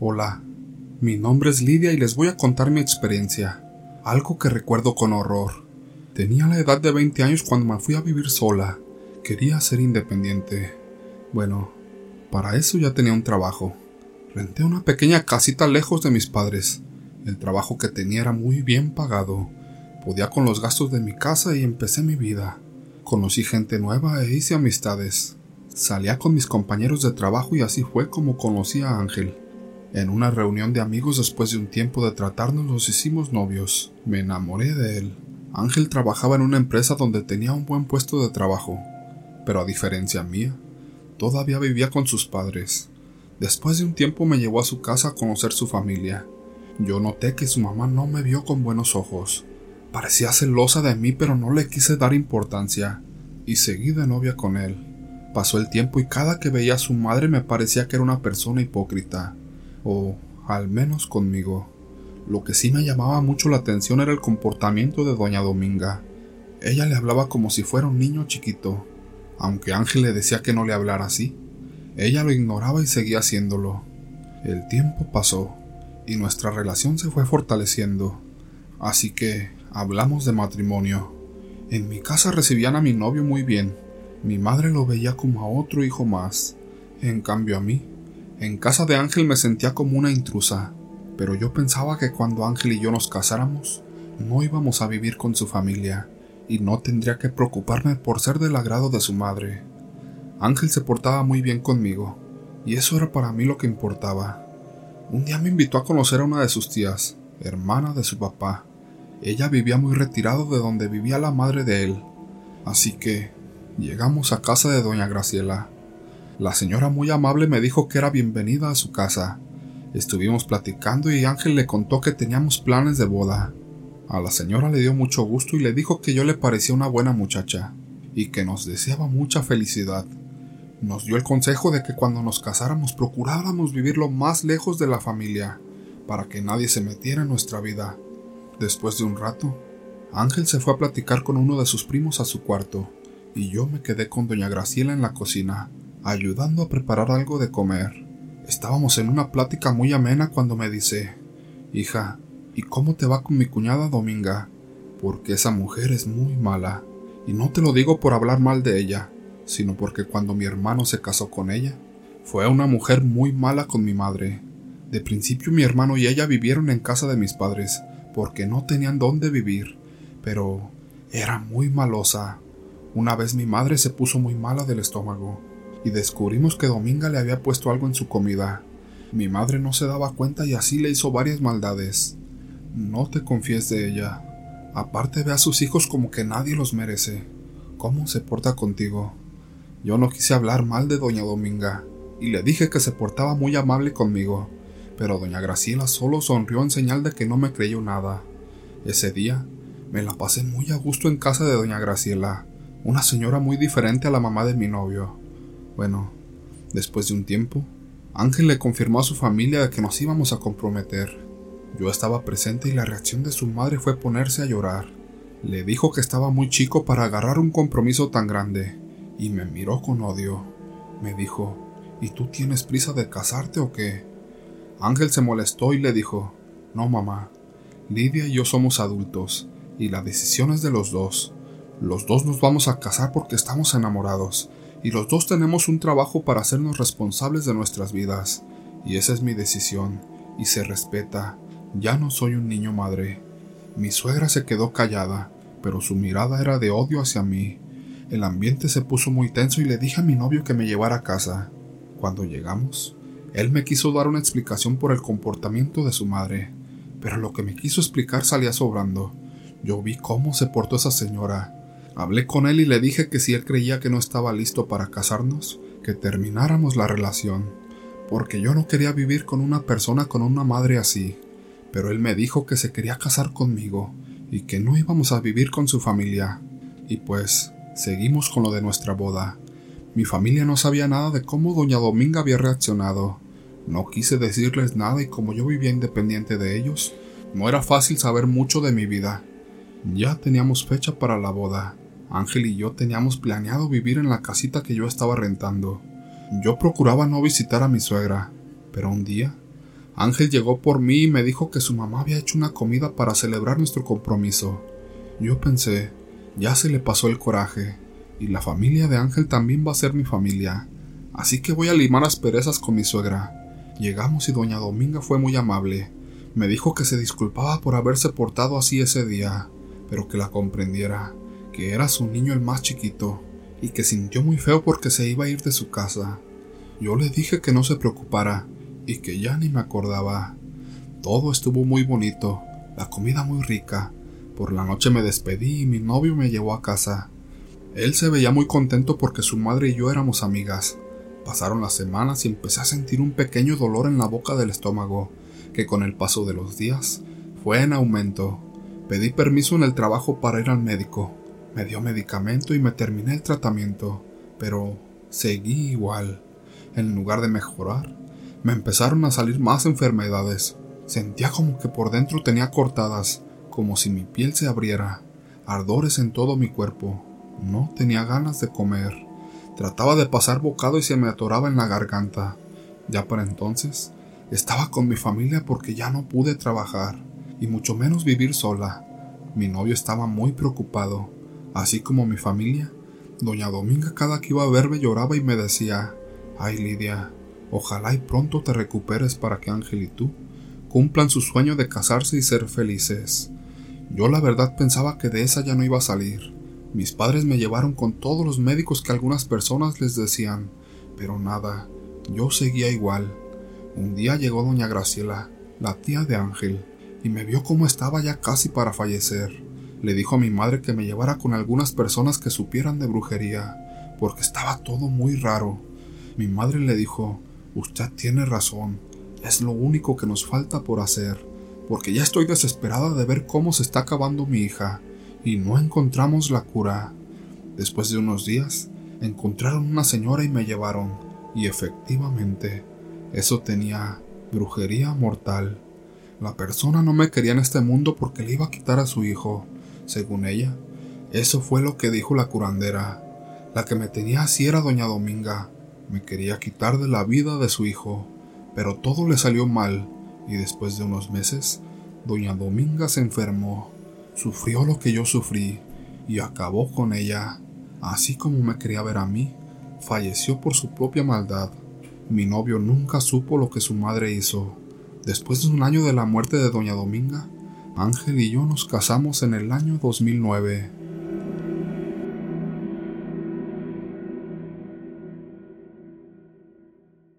Hola, mi nombre es Lidia y les voy a contar mi experiencia, algo que recuerdo con horror. Tenía la edad de 20 años cuando me fui a vivir sola. Quería ser independiente. Bueno, para eso ya tenía un trabajo. Renté una pequeña casita lejos de mis padres. El trabajo que tenía era muy bien pagado. Podía con los gastos de mi casa y empecé mi vida. Conocí gente nueva e hice amistades. Salía con mis compañeros de trabajo y así fue como conocí a Ángel. En una reunión de amigos después de un tiempo de tratarnos nos hicimos novios. Me enamoré de él. Ángel trabajaba en una empresa donde tenía un buen puesto de trabajo, pero a diferencia mía, todavía vivía con sus padres. Después de un tiempo me llevó a su casa a conocer su familia. Yo noté que su mamá no me vio con buenos ojos. Parecía celosa de mí, pero no le quise dar importancia, y seguí de novia con él. Pasó el tiempo y cada que veía a su madre me parecía que era una persona hipócrita o al menos conmigo. Lo que sí me llamaba mucho la atención era el comportamiento de doña Dominga. Ella le hablaba como si fuera un niño chiquito, aunque Ángel le decía que no le hablara así. Ella lo ignoraba y seguía haciéndolo. El tiempo pasó y nuestra relación se fue fortaleciendo, así que hablamos de matrimonio. En mi casa recibían a mi novio muy bien. Mi madre lo veía como a otro hijo más. En cambio a mí, en casa de Ángel me sentía como una intrusa, pero yo pensaba que cuando Ángel y yo nos casáramos, no íbamos a vivir con su familia, y no tendría que preocuparme por ser del agrado de su madre. Ángel se portaba muy bien conmigo, y eso era para mí lo que importaba. Un día me invitó a conocer a una de sus tías, hermana de su papá. Ella vivía muy retirado de donde vivía la madre de él, así que llegamos a casa de doña Graciela. La señora muy amable me dijo que era bienvenida a su casa. Estuvimos platicando y Ángel le contó que teníamos planes de boda. A la señora le dio mucho gusto y le dijo que yo le parecía una buena muchacha y que nos deseaba mucha felicidad. Nos dio el consejo de que cuando nos casáramos procuráramos vivir lo más lejos de la familia, para que nadie se metiera en nuestra vida. Después de un rato, Ángel se fue a platicar con uno de sus primos a su cuarto, y yo me quedé con doña Graciela en la cocina, ayudando a preparar algo de comer. Estábamos en una plática muy amena cuando me dice, Hija, ¿y cómo te va con mi cuñada Dominga? Porque esa mujer es muy mala. Y no te lo digo por hablar mal de ella, sino porque cuando mi hermano se casó con ella, fue una mujer muy mala con mi madre. De principio mi hermano y ella vivieron en casa de mis padres, porque no tenían dónde vivir, pero era muy malosa. Una vez mi madre se puso muy mala del estómago, y descubrimos que Dominga le había puesto algo en su comida. Mi madre no se daba cuenta y así le hizo varias maldades. No te confíes de ella. Aparte ve a sus hijos como que nadie los merece. ¿Cómo se porta contigo? Yo no quise hablar mal de doña Dominga, y le dije que se portaba muy amable conmigo, pero doña Graciela solo sonrió en señal de que no me creyó nada. Ese día me la pasé muy a gusto en casa de doña Graciela, una señora muy diferente a la mamá de mi novio. Bueno, después de un tiempo, Ángel le confirmó a su familia que nos íbamos a comprometer. Yo estaba presente y la reacción de su madre fue ponerse a llorar. Le dijo que estaba muy chico para agarrar un compromiso tan grande, y me miró con odio. Me dijo, ¿Y tú tienes prisa de casarte o qué? Ángel se molestó y le dijo, No, mamá, Lidia y yo somos adultos, y la decisión es de los dos. Los dos nos vamos a casar porque estamos enamorados, y los dos tenemos un trabajo para hacernos responsables de nuestras vidas, y esa es mi decisión, y se respeta. Ya no soy un niño madre. Mi suegra se quedó callada, pero su mirada era de odio hacia mí. El ambiente se puso muy tenso y le dije a mi novio que me llevara a casa. Cuando llegamos, él me quiso dar una explicación por el comportamiento de su madre, pero lo que me quiso explicar salía sobrando. Yo vi cómo se portó esa señora, Hablé con él y le dije que si él creía que no estaba listo para casarnos, que termináramos la relación, porque yo no quería vivir con una persona con una madre así. Pero él me dijo que se quería casar conmigo y que no íbamos a vivir con su familia. Y pues, seguimos con lo de nuestra boda. Mi familia no sabía nada de cómo doña Dominga había reaccionado. No quise decirles nada y como yo vivía independiente de ellos, no era fácil saber mucho de mi vida. Ya teníamos fecha para la boda, Ángel y yo teníamos planeado vivir en la casita que yo estaba rentando. Yo procuraba no visitar a mi suegra, pero un día Ángel llegó por mí y me dijo que su mamá había hecho una comida para celebrar nuestro compromiso. Yo pensé, ya se le pasó el coraje, y la familia de Ángel también va a ser mi familia, así que voy a limar las perezas con mi suegra. Llegamos y doña Dominga fue muy amable. Me dijo que se disculpaba por haberse portado así ese día, pero que la comprendiera, que era su niño el más chiquito, y que sintió muy feo porque se iba a ir de su casa. Yo le dije que no se preocupara, y que ya ni me acordaba. Todo estuvo muy bonito, la comida muy rica. Por la noche me despedí y mi novio me llevó a casa. Él se veía muy contento porque su madre y yo éramos amigas. Pasaron las semanas y empecé a sentir un pequeño dolor en la boca del estómago, que con el paso de los días fue en aumento. Pedí permiso en el trabajo para ir al médico. Me dio medicamento y me terminé el tratamiento, pero seguí igual. En lugar de mejorar, me empezaron a salir más enfermedades. Sentía como que por dentro tenía cortadas, como si mi piel se abriera, ardores en todo mi cuerpo. No tenía ganas de comer. Trataba de pasar bocado y se me atoraba en la garganta. Ya para entonces estaba con mi familia porque ya no pude trabajar, y mucho menos vivir sola. Mi novio estaba muy preocupado, así como mi familia. Doña Dominga cada que iba a verme lloraba y me decía, Ay Lidia, Ojalá y pronto te recuperes para que Ángel y tú cumplan su sueño de casarse y ser felices. Yo la verdad pensaba que de esa ya no iba a salir. Mis padres me llevaron con todos los médicos que algunas personas les decían, pero nada, yo seguía igual. Un día llegó doña Graciela, la tía de Ángel, y me vio como estaba ya casi para fallecer. Le dijo a mi madre que me llevara con algunas personas que supieran de brujería, porque estaba todo muy raro. Mi madre le dijo Usted tiene razón. Es lo único que nos falta por hacer, porque ya estoy desesperada de ver cómo se está acabando mi hija, y no encontramos la cura. Después de unos días, encontraron una señora y me llevaron, y efectivamente, eso tenía brujería mortal. La persona no me quería en este mundo porque le iba a quitar a su hijo, según ella. Eso fue lo que dijo la curandera. La que me tenía así era doña Dominga, me quería quitar de la vida de su hijo, pero todo le salió mal y después de unos meses, doña Dominga se enfermó, sufrió lo que yo sufrí y acabó con ella, así como me quería ver a mí, falleció por su propia maldad. Mi novio nunca supo lo que su madre hizo. Después de un año de la muerte de doña Dominga, Ángel y yo nos casamos en el año 2009.